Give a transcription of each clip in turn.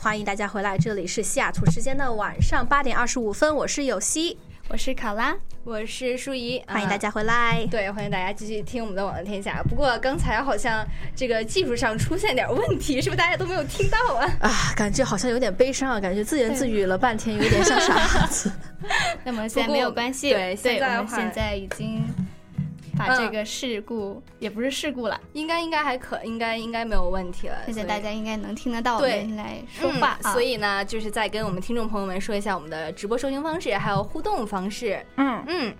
哎，欢迎大家回来，这里是西雅图时间的晚上八点二十五分，我是有希，我是考拉，我是舒怡，欢迎大家回来。对，欢迎大家继续听我们的《网络天下》。不过刚才好像这个技术上出现点问题，是不是大家都没有听到啊？啊，感觉好像有点悲伤啊，感觉自言自语了半天，有点像傻子。那么现在没有关系，对，现在现在已经。把这个事故也不是事故了，应该应该还可，应该应该没有问题了。现在大家应该能听得到我们来说话，所以呢，就是再跟我们听众朋友们说一下我们的直播收听方式，还有互动方式。嗯嗯，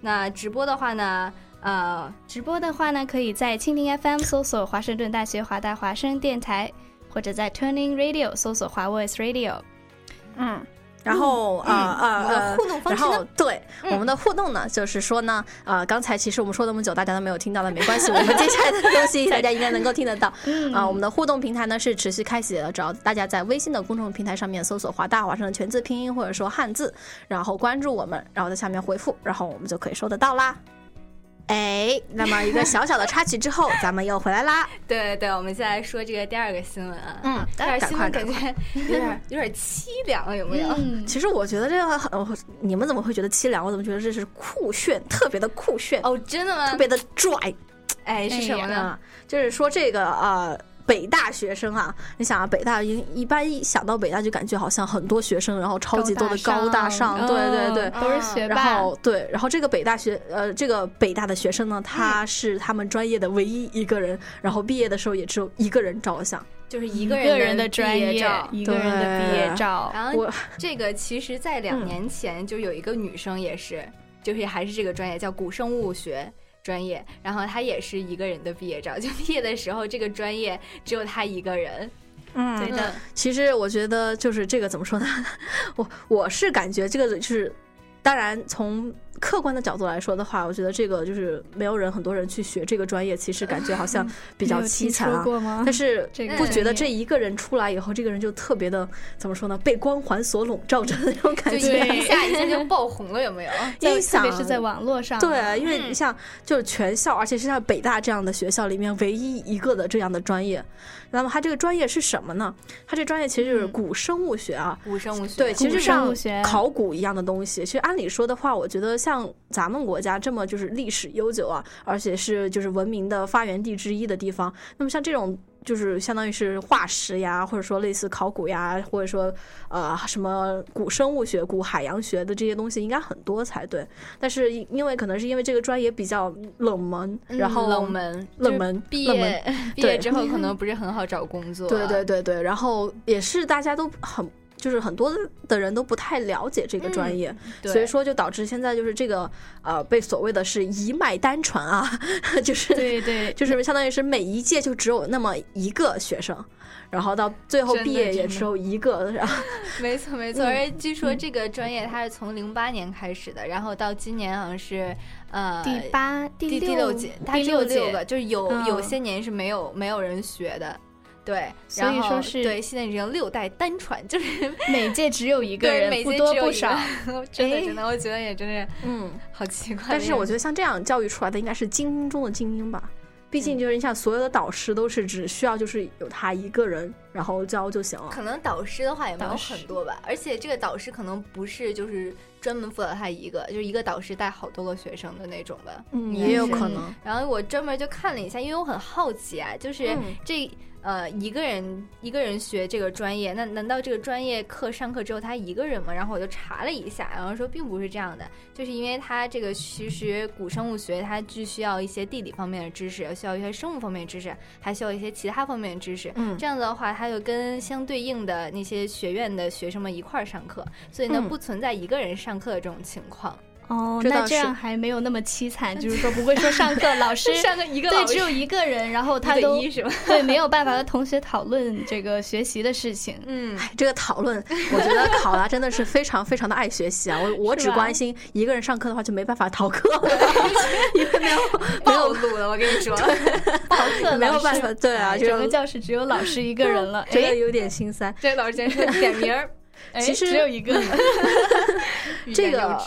那直播的话呢，呃，直播的话呢，可以在蜻蜓 FM 搜索华盛顿大学华大华声电台，或者在 Turning Radio 搜索华 Voice Radio。嗯。然后呃呃呃，互动方式然后对我们的互动呢，就是说呢，呃，刚才其实我们说那么久，大家都没有听到的，没关系，我们接下来的东西 大家应该能够听得到。啊，我们的互动平台呢是持续开启的，只要大家在微信的公众平台上面搜索“华大华生”的全字拼音或者说汉字，然后关注我们，然后在下面回复，然后我们就可以收得到啦。哎，那么一个小小的插曲之后，咱们又回来啦。对对，我们先来说这个第二个新闻啊。嗯，第二个新闻感觉 有点有点凄凉，有没有？其实我觉得这个很，你们怎么会觉得凄凉？我怎么觉得这是酷炫，特别的酷炫哦？真的吗？特别的拽。哎，是什么呢？就是说这个呃。北大学生啊，你想啊，北大一一般一想到北大就感觉好像很多学生，然后超级多的高大上，对对对，都是学霸。然后对，然后这个北大学呃，这个北大的学生呢，他是他们专业的唯一一个人，然后毕业的时候也只有一个人照了相，就是一个人的专业照，一个人的毕业照。然后这个其实，在两年前就有一个女生也是，就是还是这个专业叫古生物学。专业，然后他也是一个人的毕业照，就 毕业的时候，这个专业只有他一个人。嗯，对的。其实我觉得就是这个怎么说呢？我我是感觉这个就是，当然从。客观的角度来说的话，我觉得这个就是没有人，很多人去学这个专业，其实感觉好像比较凄惨啊。但是不觉得这一个人出来以后，这个人就特别的怎么说呢？被光环所笼罩着的那种感觉，一下 一下就爆红了，有没有？特别是在网络上。对，因为你像就是全校，而且是像北大这样的学校里面唯一一个的这样的专业。那么他这个专业是什么呢？他这专业其实就是古生物学啊，古生物学。对，其实像考古一样的东西。其实按理说的话，我觉得像。像咱们国家这么就是历史悠久啊，而且是就是文明的发源地之一的地方，那么像这种就是相当于是化石呀，或者说类似考古呀，或者说呃什么古生物学、古海洋学的这些东西应该很多才对。但是因为可能是因为这个专业比较冷门，然后冷门冷门毕业毕业之后可 能不是很好找工作。对对对对，然后也是大家都很。就是很多的人都不太了解这个专业，所以说就导致现在就是这个呃被所谓的是一脉单传啊，就是对对，就是相当于是每一届就只有那么一个学生，然后到最后毕业也只有一个，然后没 错没错，而据说这个专业它是从零八年开始的，然后到今年好像是呃第八第第六届，它只有六个，就是有有些年是没有没有人学的。对，所以说是对，现在已经六代单传，就是每届只有一个人，不多不少。真的真的，我觉得也真是，嗯，好奇怪。但是我觉得像这样教育出来的，应该是精英中的精英吧。毕竟就是你想，所有的导师都是只需要就是有他一个人，然后教就行了。可能导师的话也没有很多吧，而且这个导师可能不是就是专门辅导他一个，就是一个导师带好多个学生的那种吧。嗯，也有可能。然后我专门就看了一下，因为我很好奇啊，就是这。呃，一个人一个人学这个专业，那难道这个专业课上课只有他一个人吗？然后我就查了一下，然后说并不是这样的，就是因为他这个其实古生物学它既需要一些地理方面的知识，需要一些生物方面的知识，还需要一些其他方面的知识。嗯，这样子的话，他就跟相对应的那些学院的学生们一块儿上课，所以呢，不存在一个人上课的这种情况。哦，那这样还没有那么凄惨，就是说不会说上课老师 上课一个对只有一个人，然后他都 对没有办法和同学讨论这个学习的事情。嗯，这个讨论，我觉得考拉真的是非常非常的爱学习啊。我我只关心一个人上课的话就没办法逃课，因为没有暴露了。我跟你说，逃课没有办法，对啊，整个教室只有老师一个人了，真的有点心酸。这老师先说点名儿。其实只有一个。这个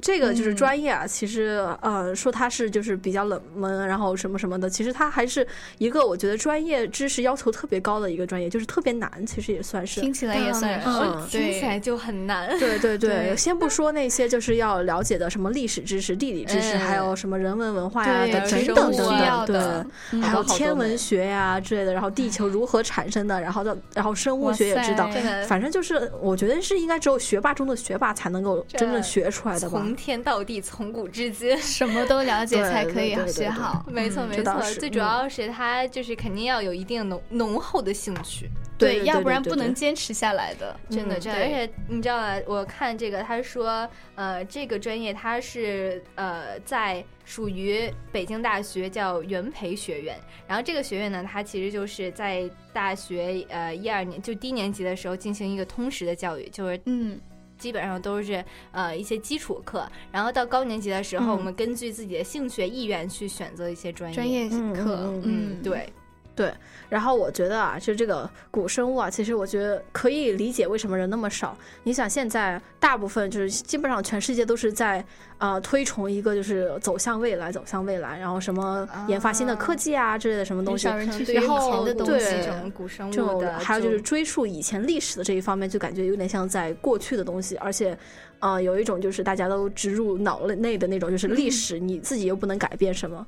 这个就是专业啊，其实呃说它是就是比较冷门，然后什么什么的，其实它还是一个我觉得专业知识要求特别高的一个专业，就是特别难，其实也算是。听起来也算是，听起来就很难。对对对，先不说那些就是要了解的什么历史知识、地理知识，还有什么人文文化呀的等等等等，对，还有天文学呀之类的，然后地球如何产生的，然后的然后生物学也知道，反正就是我觉得是应该只有学霸中的学霸才能够。真正学出来的吧？从天到地，从古至今，什么都了解才可以学好。没错，没错。最主要是他就是肯定要有一定浓浓厚的兴趣，对，要不然不能坚持下来的。真的，真的。而且你知道吗？我看这个，他说，呃，这个专业它是呃在属于北京大学叫元培学院。然后这个学院呢，它其实就是在大学呃一二年就低年级的时候进行一个通识的教育，就是嗯。基本上都是呃一些基础课，然后到高年级的时候，我们根据自己的兴趣意愿去选择一些专业专业课。嗯，对。对，然后我觉得啊，就这个古生物啊，其实我觉得可以理解为什么人那么少。你想，现在大部分就是基本上全世界都是在啊推崇一个就是走向未来，走向未来，然后什么研发新的科技啊之类的什么东西，然后对古生物的，还有就是追溯以前历史的这一方面，就感觉有点像在过去的东西，而且啊有一种就是大家都植入脑内的那种，就是历史你自己又不能改变什么。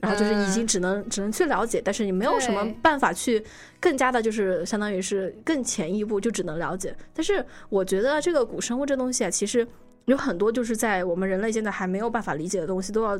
然后就是已经只能只能去了解，但是你没有什么办法去更加的，就是相当于是更前一步，就只能了解。但是我觉得这个古生物这东西啊，其实有很多就是在我们人类现在还没有办法理解的东西，都要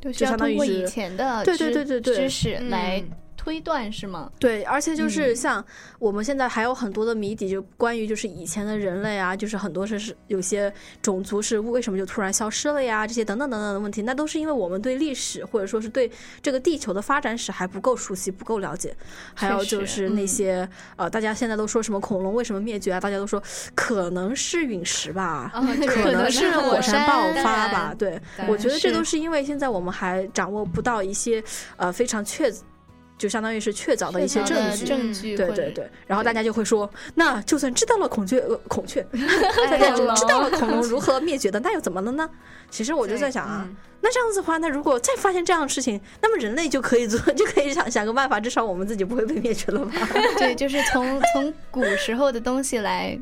就相当于以前的对对对对对知识来。推断是吗？对，而且就是像我们现在还有很多的谜底，就关于就是以前的人类啊，就是很多是是有些种族是为什么就突然消失了呀？这些等等等等的问题，那都是因为我们对历史或者说是对这个地球的发展史还不够熟悉、不够了解。还有就是那些呃，大家现在都说什么恐龙为什么灭绝啊？大家都说可能是陨石吧，可能是火山爆发吧。对，我觉得这都是因为现在我们还掌握不到一些呃非常确。就相当于是确凿的一些证据，证据对对对，然后大家就会说，那就算知道了孔雀，呃，孔雀，大家就知道了恐龙 如何灭绝的，那又怎么了呢？其实我就在想啊，那这样子的话，那如果再发现这样的事情，那么人类就可以做，就可以想想个办法，至少我们自己不会被灭绝了吧？对，就是从从古时候的东西来。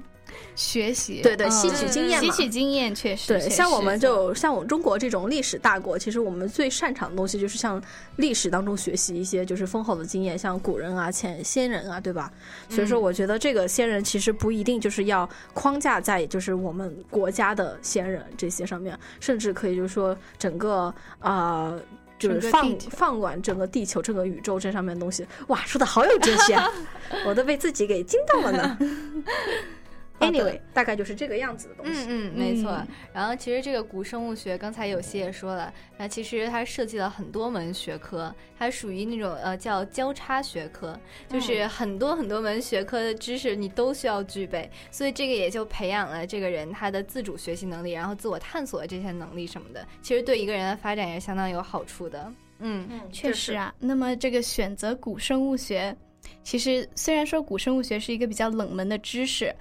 学习对对，吸取经验吸取经验确实对。像我们就像我们中国这种历史大国，其实我们最擅长的东西就是像历史当中学习一些就是丰厚的经验，像古人啊、前先人啊，对吧？所以说，我觉得这个先人其实不一定就是要框架在就是我们国家的先人这些上面，甚至可以就是说整个啊，就是放放管整个地球、整个宇宙这上面的东西。哇，说的好有哲学啊！我都被自己给惊到了呢。Anyway，大概就是这个样子的东西。嗯嗯，没错。然后其实这个古生物学，刚才有些也说了，那其实它涉及了很多门学科，它属于那种呃叫交叉学科，就是很多很多门学科的知识你都需要具备，所以这个也就培养了这个人他的自主学习能力，然后自我探索这些能力什么的，其实对一个人的发展也相当有好处的。嗯，确实啊。那么这个选择古生物学，其实虽然说古生物学是一个比较冷门的知识。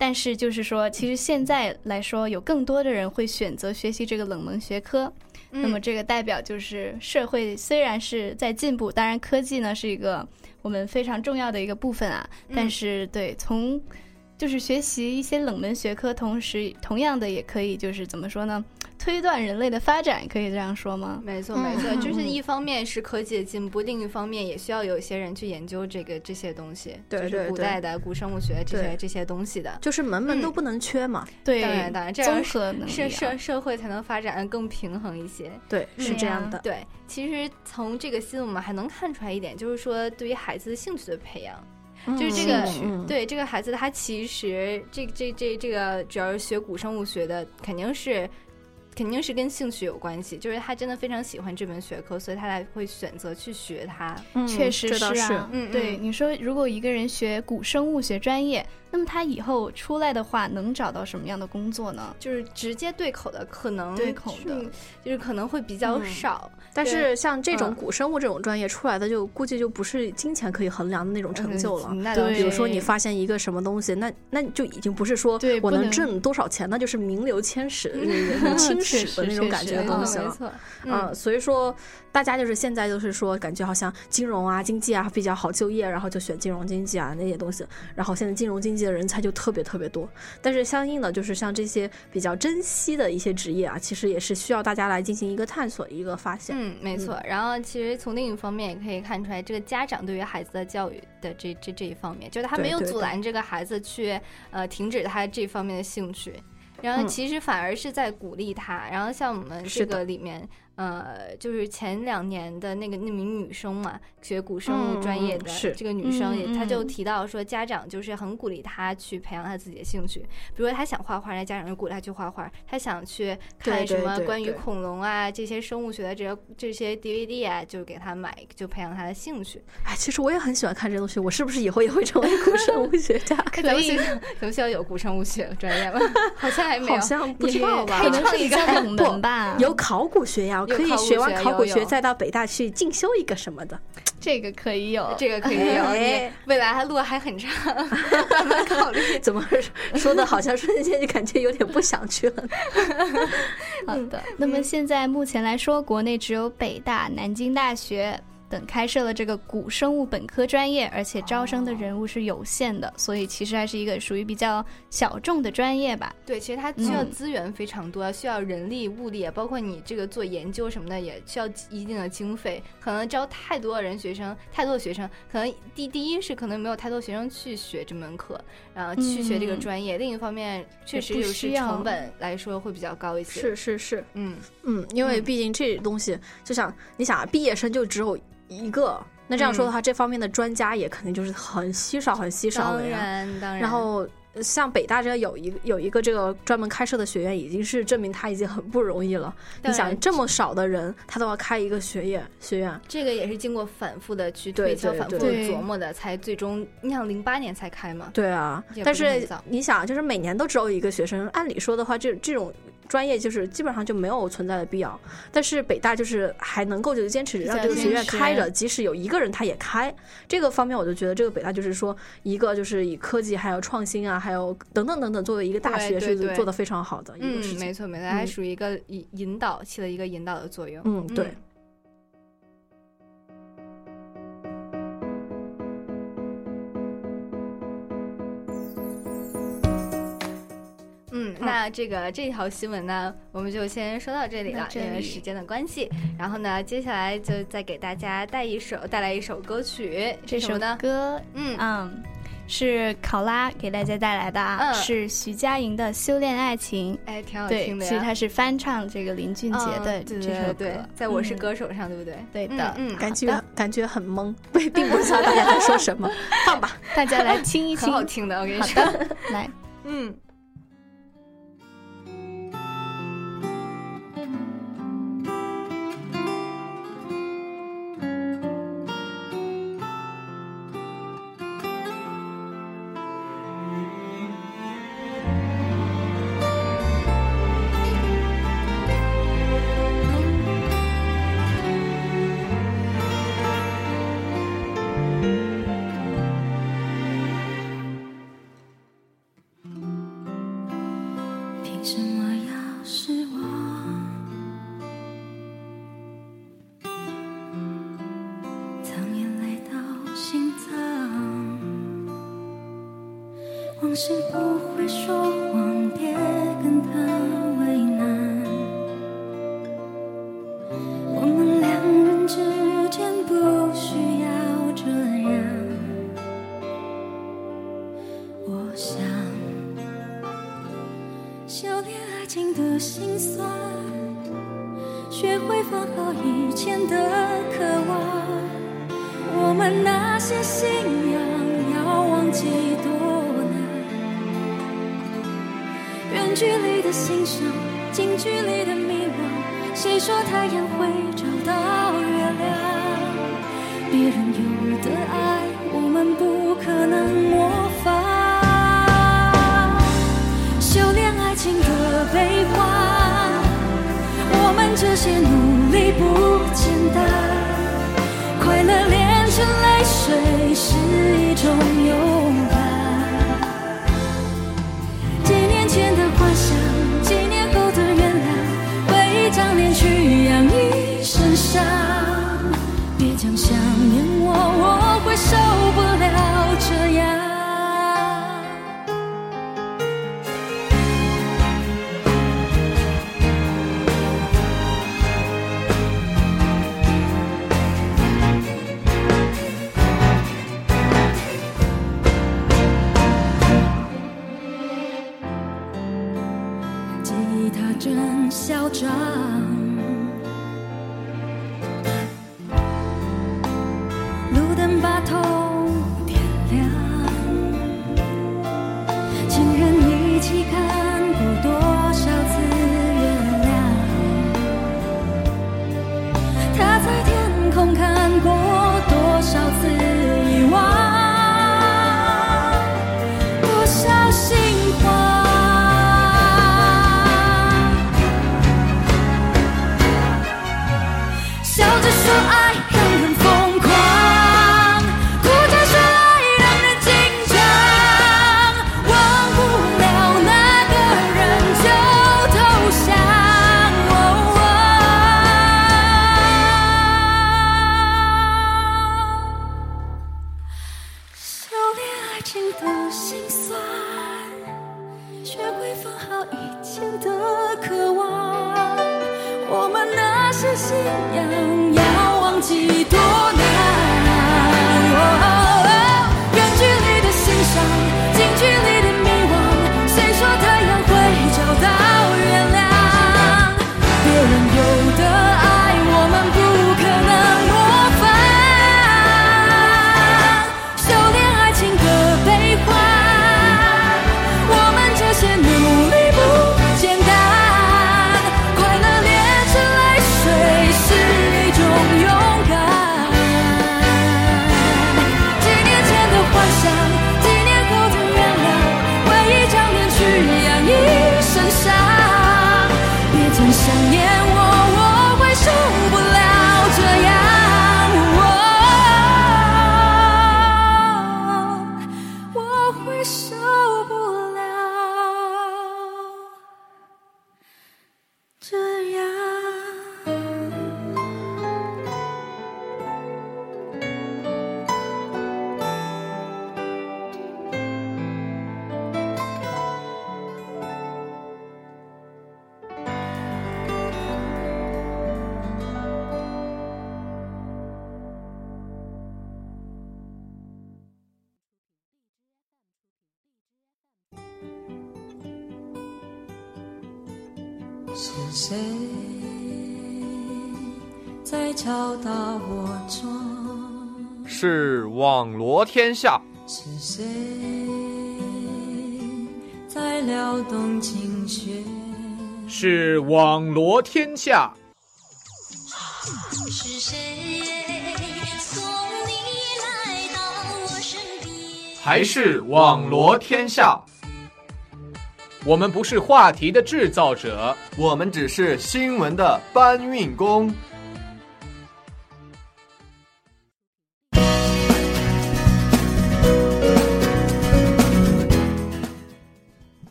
但是就是说，其实现在来说，有更多的人会选择学习这个冷门学科。那么这个代表就是社会虽然是在进步，当然科技呢是一个我们非常重要的一个部分啊。但是对从就是学习一些冷门学科，同时同样的也可以就是怎么说呢？推断人类的发展，可以这样说吗？没错，没错，就是一方面是科技的进步，另一方面也需要有一些人去研究这个这些东西，就是古代的古生物学这些这些东西的，就是门门都不能缺嘛。对，当然当然，这样社社社会才能发展的更平衡一些。对，是这样的。对，其实从这个新闻我们还能看出来一点，就是说对于孩子的兴趣的培养，就是这个对这个孩子他其实这这这这个主要是学古生物学的，肯定是。肯定是跟兴趣有关系，就是他真的非常喜欢这门学科，所以他才会选择去学它。嗯确实是啊，嗯对，嗯你说如果一个人学古生物学专业，那么他以后出来的话，能找到什么样的工作呢？就是直接对口的，可能对口的就是可能会比较嗯少。但是像这种嗯古生物这种专业出来的，就估计就不是金钱可以衡量的那种成就了。对嗯那倒是比如说你发现一个什么东西，那那就已经不是说我能能挣多少钱，那就是名留千史、那种青史的那种感觉的东西了。错没错，嗯，所以说大家就是现在就是说，感觉好像金融啊、经济啊比较好就业，然后就选金融经济啊那些东西。然后现在金融经济的人才就特别特别多，但是相应的就是像这些比较珍惜的一些职业啊，其实也是需要大家来进行一个探索、一个发现。嗯，没错。然后其实从另一方面也可以看出来，这个家长对于孩子的教育的这这这一方面，就是他没有阻拦这个孩子去呃停止他这方面的兴趣，然后嗯其实反而是在鼓励他。然后像我们这个里面。呃，就是前两年的那个那名女生嘛，学古生物专业的这个女生也，嗯她就嗯提到说，家长就是很鼓励她去培养她自己的兴趣，比如说她想画画，那家长就鼓励她去画画；她想去看什么关于恐龙啊这些生物学的这些这些 DVD 啊，就给她买，就培养她的兴趣。哎，其实我也很喜欢看这东西，我是不是以后也会成为古生物学家？可咱们学校咱们学校有古生物学专业吗？好像还没有。好像不知道吧可以可能是一个 冷不门吧。有考古学呀，可以学完考古学再到北大去进修一个什么的。这个可以有，这个可以有，哎未来还路还很长，慢慢考虑。怎么说的，好像瞬间就感觉有点不想去了。好的，那么现在目前来说，国内只有北大、南京大学等开设了这个古生物本科专业，而且招生的人物是有限的，所以其实还是一个属于比较小众的专业吧。对，其实它需要嗯资源非常多，需要人力、物力，包括你这个做研究什么的，也需要一定的经费。可能招太多的人学生，太多的学生，可能第第一是可能没有太多学生去学这门课，然后去学这个嗯专业。另一方面，确实就是成本来说会比较高一些。是，是是，嗯，嗯，因为嗯毕竟这东西，就像你想啊，毕业生就只有一个，那这样说的话，这方面的专家也肯定就是很稀少、很稀少的呀。然当然。然后呃像北大这有一个有一个这个专门开设的学院，已经是证明他已经很不容易了。你想这么少的人，他都要开一个学院学院，这个也是经过反复的去对推敲、反复的琢磨的，才最终你想零八年才开嘛。对啊，但是你想，就是每年都只有一个学生，按理说的话，这这种专业就是基本上就没有存在的必要。但是北大就是还能够就是坚持让这个学院开着，即使有一个人他也开。这个方面，我就觉得这个北大就是说，一个就是以科技还有创新啊，还有等等等等作为一个大学是做的非常好的一个事嗯，情。没错没错，还嗯属于一个引引导起了一个引导的作用。嗯，对。嗯，那这个这条新闻呢，我们就先说到这里了，因为时间的关系。然后呢，接下来就再给大家带一首带来一首歌曲，这首？歌，嗯嗯，是考拉给大家带来的啊，嗯是徐佳莹的《修炼爱情》。哎，挺好，听的。其实它是翻唱这个林俊杰的这首歌，对对，在我是嗯歌手上，对不对？对的嗯，嗯感觉感觉很懵，对并不知道大家在说什么。放吧，大家来听一听。很好听的，我跟你说。来。嗯。别人有的爱，我们不可能模仿。修炼爱情的悲欢，我们这些努力不简单。快乐炼成泪水是一种谁在敲打我窗？是网罗天下，是谁在撩动琴弦？是网罗天下，是谁送你来到我身边？还是网罗天下？我们不是话题的制造者，我们只是新闻的搬运工。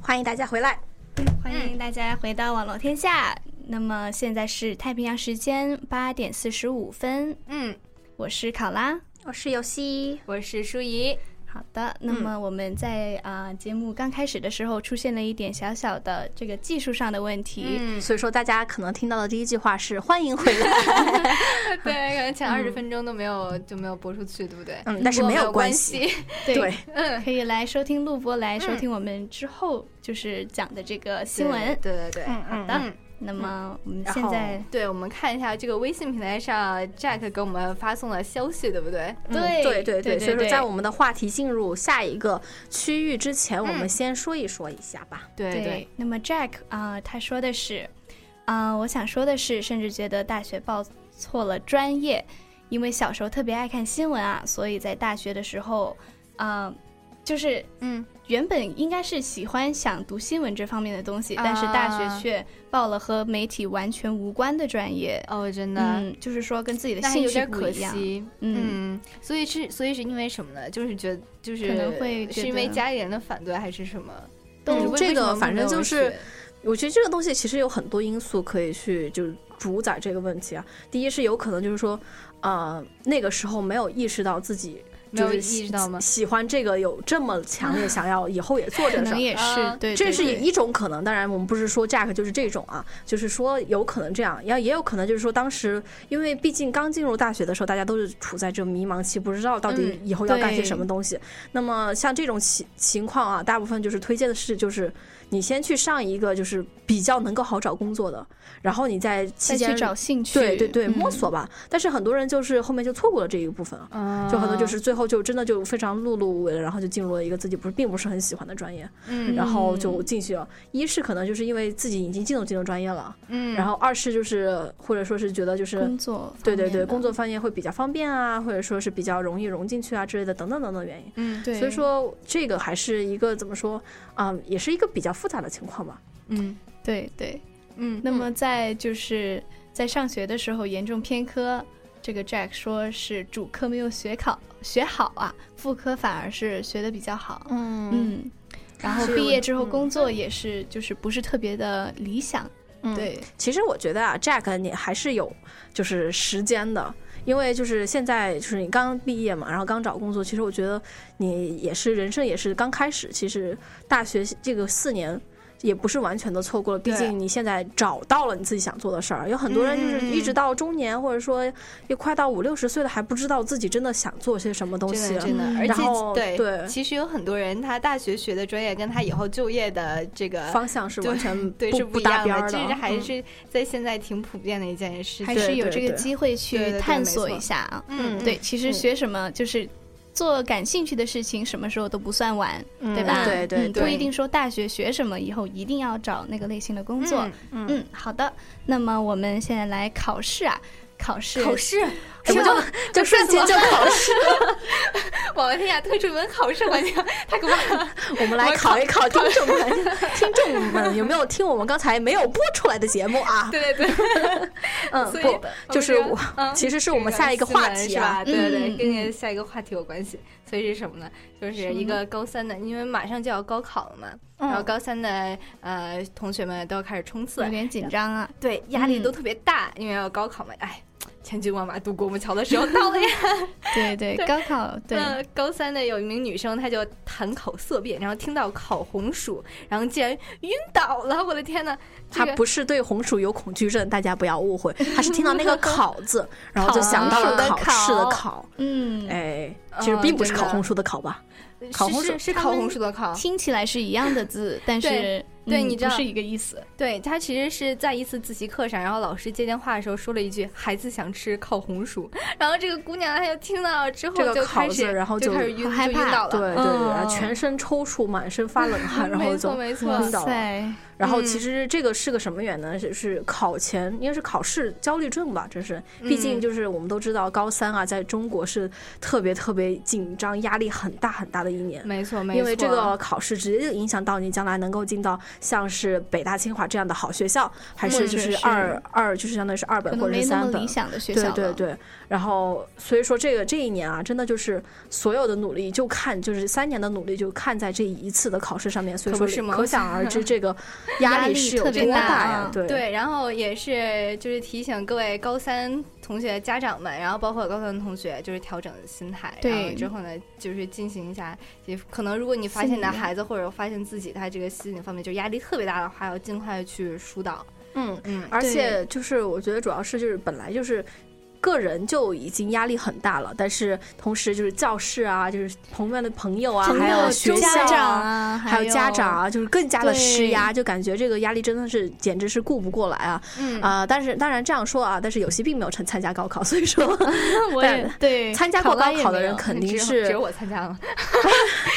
欢迎大家回来。欢迎大家回到网络天下。那么现在是太平洋时间八点四十五分，嗯，我是考拉。我是游戏，我是舒怡。好的，那么我们在啊、节目刚开始的时候出现了一点小小的这个技术上的问题，嗯，所以说大家可能听到的第一句话是“欢迎回来。对，可能前二十分钟都没有就没有播出去，对不对？嗯但是没有关系。系。对，对。嗯，可以来收听录播，来收听我们之后就是讲的这个新闻。对对对，嗯嗯好的，那么我们现在对，我们看一下这个微信平台上，Jack 给我们发送的消息，对不对？嗯对对对对所以说在我们的话题进入下一个区域之前，我们先说一说一下吧。对对，那么 Jack 啊、他说的是，啊、我想说的是，甚至觉得大学报错了专业，因为小时候特别爱看新闻啊，所以在大学的时候，啊、就是嗯，原本应该是喜欢想读新闻这方面的东西，但是大啊学却报了和媒体完全无关的专业。哦，真的，嗯，就是说跟自己的兴趣可不一样。惜。嗯，嗯，所以是所以是因为什么呢？就是觉得就是可能会是因为家里人的反对还是什么？都就是为这个反正就是我觉得这个东西其实有很多因素可以去就是主宰这个问题啊。第一是有可能就是说，呃，那个时候没有意识到自己就是喜识到吗？喜欢这个有这么强烈想要以后也做这个事儿。可能也是、啊对，这是一种可能，当然我们不是说 Jack 就是这种啊，就是说有可能这样，也也有可能就是说当时因为毕竟刚进入大学的时候，大家都是处在这迷茫期，不知道到底以后要干些什么东西。那么像这种情情况啊，大部分就是推荐的是就是你先去上一个就是比较能够好找工作的，然后你在期间再去找兴趣，对对对摸嗯索吧。但是很多人就是后面就错过了这一部分了。嗯就很多就是最后就真的就非常碌碌无为了，然后就进入了一个自己不是并不是很喜欢的专业，嗯然后就进去了。一是可能就是因为自己已经进入这个专业了，嗯，然后二是就是或者说是觉得就是工作对对对，工作方面会比较方便啊，或者说是比较容易融进去啊之类的等等等等原因。嗯对，所以说这个还是一个怎么说啊、也是一个比较复杂的情况吧。嗯对对。嗯，那么在就是在上学的时候严重偏科，这个 Jack 说是主科没有学考学好啊，副科反而是学的比较好。嗯嗯，然后毕业之后嗯工作也是就是不是特别的理想。嗯对，其实我觉得啊，Jack 你还是有就是时间的，因为就是现在就是你刚毕业嘛，然后刚找工作，其实我觉得你也是人生也是刚开始，其实大学这个四年。也不是完全的错过了，毕竟你现在找到了你自己想做的事儿。有很多人就是一直到中年，或者说也快到五六十岁了，还不知道自己真的想做些什么东西真的。真的，嗯而且然后对对其实有很多人他大学学的专业跟他以后就业的这个方向是完全对不是一样不搭边儿这是还嗯是在现在挺普遍的一件事还。是有这个机会去探索一下啊。嗯，对，其实嗯学什么就是做感兴趣的事情，什么时候都不算晚，对吧？嗯对对嗯对不一定说大学学什么以后一定要找那个类型的工作。嗯嗯，好的。那么我们现在来考试啊，考试，考试，怎么就就瞬间就考试了？我的天呀，推出一门考试环节，太可怕了。我们来考一考听众们，听众们有没有听我们刚才没有播出来的节目啊？对对对，嗯，不，就是我，嗯其实是我们下一个话题啊。对对对，嗯跟下一个话题有关系。所以是什么呢？就是一个高三的，因为马上就要高考了嘛，然后高三的呃同学们都要开始冲刺有，点紧张啊。对，压力嗯都特别大，因为要高考嘛。哎，千军万马渡过木桥的时候到了呀。对对，高考对。那高三的有一名女生，她就谈口色变，然后听到烤红薯，然后竟然晕倒了。我的天呐，这个不是对红薯有恐惧症，大家不要误会，她是听到那个“烤”字，然后就想到了烤考试的烤“考嗯”。，哎，其实哦并不是烤红薯的“烤”吧？烤红薯是烤红薯的烤，听起来是一样的字，但是对你知道不是一个意思。对他其实是在一次自习课上，然后老师接电话的时候说了一句“孩子想吃烤红薯”，然后这个姑娘她就听到了之后就开始，然后就就开始晕，害怕就晕倒了。对对对，然后嗯全身抽搐，满身发冷汗，然后没错就没错晕倒了。塞，然后嗯其实这个是个什么原因呢？是是考前，应该是考试焦虑症吧，这是。毕竟嗯就是我们都知道，高三啊，在中国是特别特别紧张、压力很大很大的一年。没错没错，因为这个考试直接就影响到你将来能够进到像是北大、清华这样的好学校，还是就是二二就是相当于是二本或者是三本理。想的学校。对对对，然后所以说这个这一年啊，真的就是所有的努力就看就是三年的努力就看在这一次的考试上面，所以说是可想而知这个压 压力力是有多特别大呀？啊对对，然后也是就是提醒各位高三同学家长们，然后包括高三同学，就是调整心态，然后对之后呢，就是进行一下，也可能如果你发现你的孩子或者发现自己他这个心理方面就压力特别大的话，要尽快去疏导。嗯。嗯，而且就是我觉得主要是就是本来就是个人就已经压力很大了，但是同时就是教室啊，就是同班的朋友啊，还有学校啊，还有家长啊，就是更加的施压，就感觉这个压力真的是简直是顾不过来啊。嗯啊、但是当然这样说啊，但是有些并没有参参加高考，所以说 我也对 参加过高考的人肯定是 只有我参加了，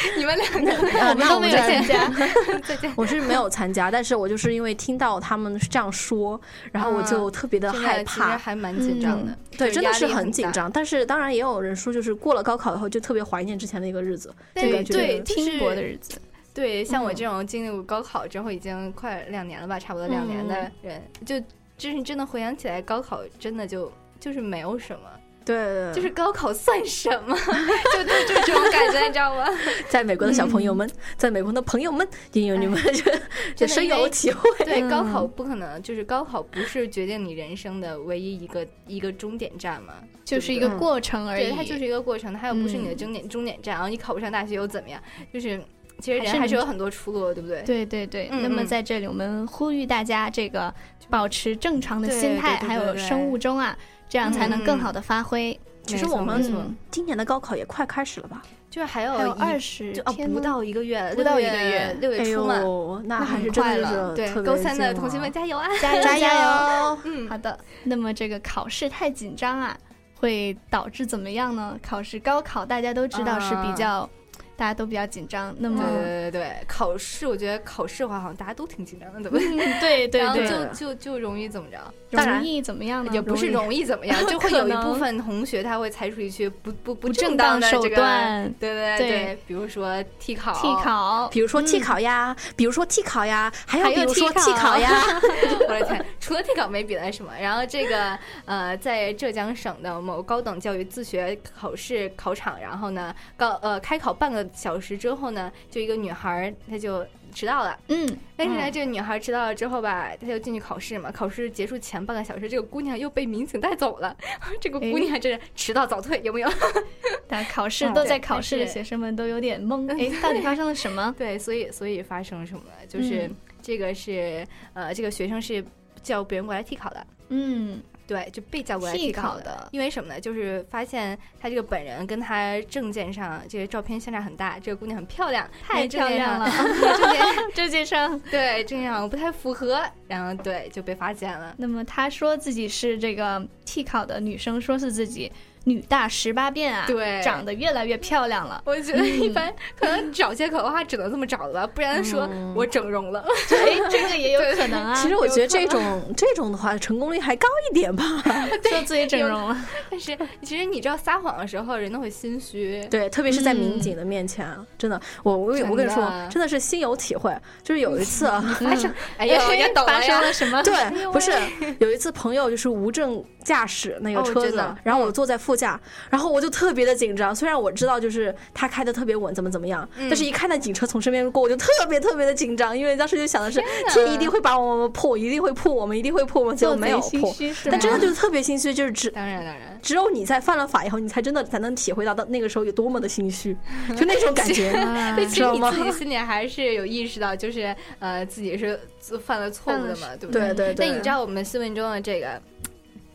你们两个 呃我们都没有参加。我是没有参加，但是我就是因为听到他们这样说，然后我就特别的真害其实怕。还蛮紧张的，对，真的是很紧张。但是当然也有人说，就是过了高考以后，就特别怀念之前的一个日子，就对感觉对就是拼搏的日子。对，像我这种经历过高考之后已经快两年了吧，差不多两年的人，就就是真的回想起来，高考真的就就是没有什么，对，就是高考算什么？就就就这种感觉，你知道吗？在美国的小朋友们，在美国的朋友们，也有你们 就就深有体会。对，高嗯考不可能，就是高考不是决定你人生的唯一一个一个终点站嘛，就是一个过程而已。对，它就是一个过程，它又不是你的嗯终点终点站，然后你考不上大学又怎么样？就是其实还是你人还是有很多出路的，对不对？对对对，嗯那么嗯在这里我们呼吁大家，这个保持正常的心态，还有生物钟啊，这样才能更好的发挥。其实我们今年的高考也快开始了吧？就是还有二十就哦不到一个月，不到一个月哎六月初嘛。呦，那那还是快了对高三的同学们加油啊！加 油加油！油！嗯，好的，那么这个考试太紧张啊，会导致怎么样呢？考试高考大家都知道是比较，大家都比较紧张。那么对对对对，考试我觉得考试的话好像大家都挺紧张的，对不对？对对然后对，就就就容易怎么着？容易怎么样呢？也不是容易怎么样，就会有一部分同学他会采取一些不不不不正正当的这个，段对对对对，比如说替考，替考，比如说替考呀，比如说替考呀，还有比如说替考替考呀，我的天，除了替考没别的什么。然后这个呃，在浙江省的某高等教育自学考试考场，然后呢，高呃开考半个小时之后呢，就一个女孩儿她就迟到了。嗯，但是呢，这个女孩迟到了之后吧，她就进去考试嘛。考试结束前半个小时，这个姑娘又被民警带走了。这个姑娘真是迟到早退，有没有？但考试嗯都在考试的学生们都有点懵，哎，到底发生了什么？对，所以所以发生了什么了？就是、嗯这个是呃，这个学生是叫别人过来替考的。嗯，对，就被叫过来替替考考的因为什么呢？就是发现他这个本人跟他证件上这些照片相差很大，这个姑娘很漂亮，太漂亮了上证件证件上。对证件上不太符合，然后对就被发现了。那么她说自己是这个替考的女生，说是自己女大十八变啊，对长得越来越漂亮了。我觉得一般可能找借口的话，只能这么找了吧，不然说我整容了。哎，这个也有可能啊。其实我觉得这种这种的话，成功率还高一点吧。说自己整容了，但是其实你知道撒谎的时候，人都会心虚。对，特别是在民警的面前啊，真的，我我我跟你说真的，是心有体会。就是有一次啊，发生，哎呦，也懂发。生了什么？对，不是有一次朋友就是无证驾驶那个哦车子，然后我坐在副驾，然后我就特别的紧张。虽然我知道就是他开的特别稳，怎么怎么样，嗯但是一看到警车从身边过，我就特别特别的紧张，因为当时就想的是哪天一定会把我们破，一定会破我们，一定会破我们，结果没有破。但真的就是特别心虚，就是只当然当然，只有你在犯了法以后，你才真的才能体会到到那个时候有多么的心虚，就那种感觉。其实你知道吗自己心里还是有意识到，就是呃自己是犯了错误的嘛，对不对对对，那你知道我们新闻中的这个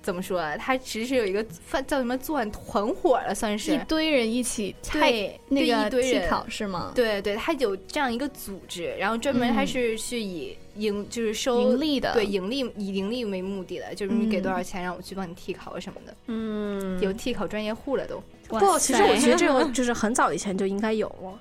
怎么说啊？他其实是有一个犯叫什么作案团伙了，算是一。堆人一起对那对个替一堆人考是吗？对对，他有这样一个组织，然后专门嗯他是去以盈就是收盈利的，对盈利以盈利为目的的，就是你给多嗯少钱让我去帮你替考什么的，嗯，有替考专业户了都。不，其实我觉得这个 就是很早以前就应该有了，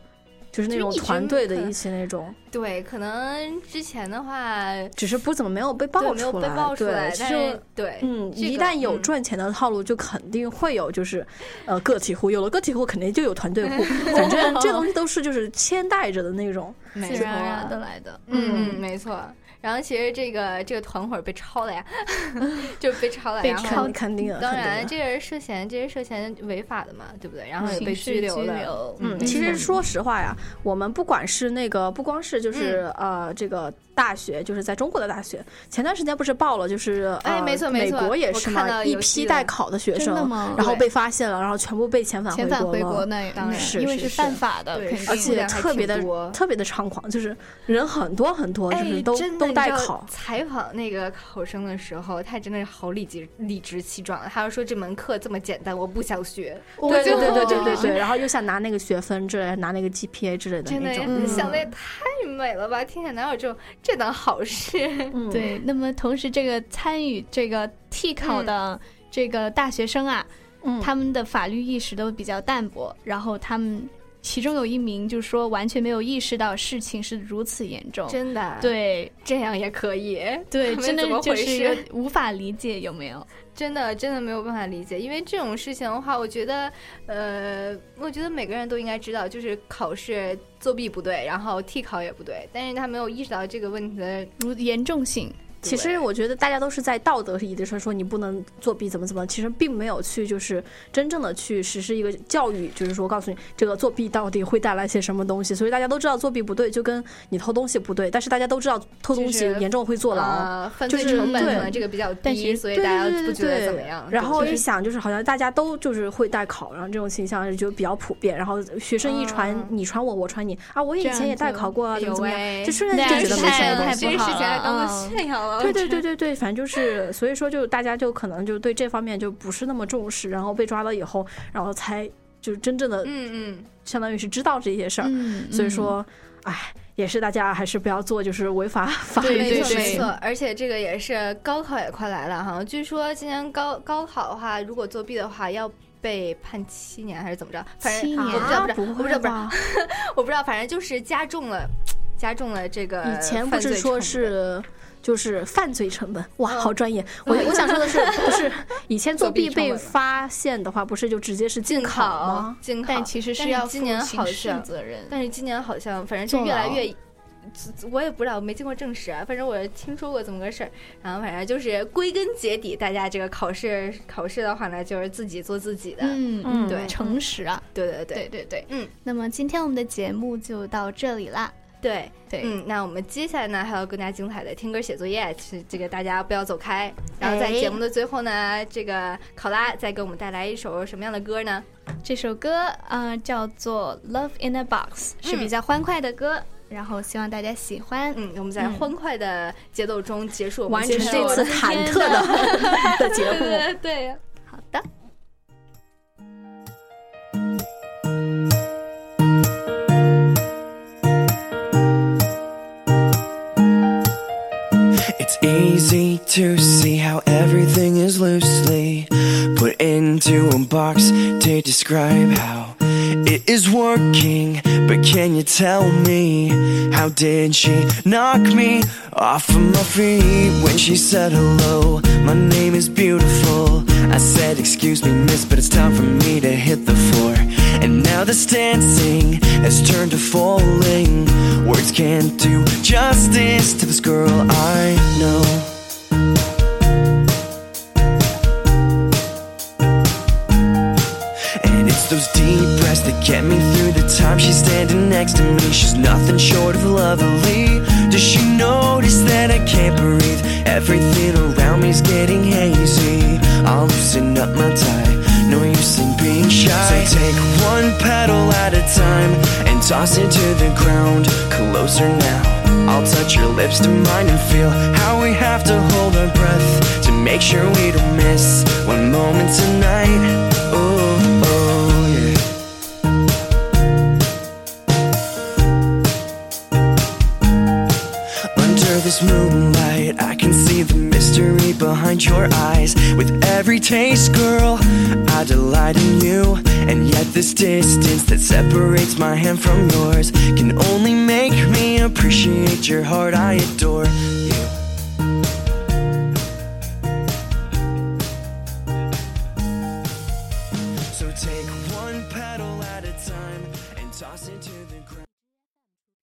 就是那种团队的一些那种，对，可能之前的话只是不怎么没有被对爆没有被出来。对，爆出来，但是对，嗯，这个一旦有嗯赚钱的套路，就肯定会有就是呃个体户，有了个体户肯定就有团队户，反正 这东西都是就是牵带着的那种。自然而然的来的。嗯，嗯，没错。然后其实这个这个团伙被抄了呀，就被抄了，被然后抄肯肯定的，当然，这是涉嫌，这人涉嫌违法的嘛，对不对？然后也被拘留了。嗯，其实说实话呀，我们不管是那个，不光是就是、呃这个大学，就是在中国的大学，前段时间不是爆了，就是哎呃没错没错美国也是嘛，看一批代考的学生，然后被发现了，然后全部被遣返遣返回国了。国那当然是因为是犯法的，肯定而且特别的特别的猖狂，就是人很多很多，就是哎，都、都代考。采访那个考生的时候，他真的是好理直理直气壮的。他就说这门课这么简单，我不想学。对对对对对对对，然后又想拿那个学分之类，拿那个 GPA 之类的真的那种。嗯想的也太美了吧！天下哪有这种这等好事？嗯，对，那么同时这个参与这个替考的这个大学生啊，嗯，他们的法律意识都比较淡薄，然后他们其中有一名就是说完全没有意识到事情是如此严重。真的，对这样也可以。对，真的就是无法理解有没有？真的真的没有办法理解，因为这种事情的话，我觉得，呃，我觉得每个人都应该知道，就是考试作弊不对，然后替考也不对，但是他没有意识到这个问题的。如严重性。其实我觉得大家都是在道德意义上说你不能作弊怎么怎么，其实并没有去就是真正的去实施一个教育，就是说告诉你这个作弊到底会带来些什么东西。所以大家都知道作弊不对，就跟你偷东西不对，但是大家都知道偷东西严重会坐牢。就是成本可对能这个比较低，但其实所以大家不觉得对怎么样。然后一想，就是好像大家都就是会代考，然后这种倾向就比较普遍。然后学生一传，嗯你传我，我传你啊，我以前也代考过啊，哎怎么怎么样，就瞬间就觉得没太太什么东西。这个事情还当嗯做炫耀了。对对对对对，反正就是，所以说就大家就可能就对这方面就不是那么重视，然后被抓了以后，然后才就是真正的嗯嗯，相当于是知道这些事儿。嗯，所以说，哎，也是大家还是不要做就是违法法律没的事情。错没错，而且这个也是高考也快来了哈。据说今年高高考的话，如果作弊的话要。被判七年还是怎么着？反正七年我不知道，不知道，不我不知道，不知道，我不知道，反正就是加重了，加重了这个以前不是说是就是犯罪成本，哇，嗯好专业！我我想说的是，不是以前作弊被发现的话，不是就直接是禁考吗？进考，但其实是要今年负刑事好像，责任。但是今年好像反正就越来越。我也不知道，我没经过证实啊。反正我听说过这么个事儿，然后反正就是归根结底，大家这个考试考试的话呢，就是自己做自己的。嗯嗯对诚实啊，对对对对对对。嗯，那么今天我们的节目就到这里啦。对，对，嗯，那我们接下来呢还有更加精彩的听歌写作业，是这个大家不要走开。然后在哎节目的最后呢，这个考拉再给我们带来一首什么样的歌呢？这首歌呃叫做《Love in a Box》，是比较欢快的歌，然后希望大家喜欢。嗯，我们在嗯欢快的节奏中结束我们完成这次忐忑的的 节目。对。Easy to see how everything is loosely put into a box to describe how it is working. But can you tell me how did she knock me off of my feet when she said hello? My name is beautiful. I said, Excuse me, miss, but it's time for me to hit the floor. And now this dancing has turned to falling. Words can't do justice to this girl I know. Those deep breaths that get me through the time she's standing next to me. She's nothing short of lovely. Does she notice that I can't breathe? Everything around me's getting hazy. I'll loosen up my tie. No use in being shy. So take one petal at a time and toss it to the ground. Closer now. I'll touch your lips to mine and feel how we have to hold our breath to make sure we don't miss one moment tonight. Your eyes. With every taste, girl, I delight in you. And yet, this distance that separates my hand from yours can only make me appreciate your heart. I adore you.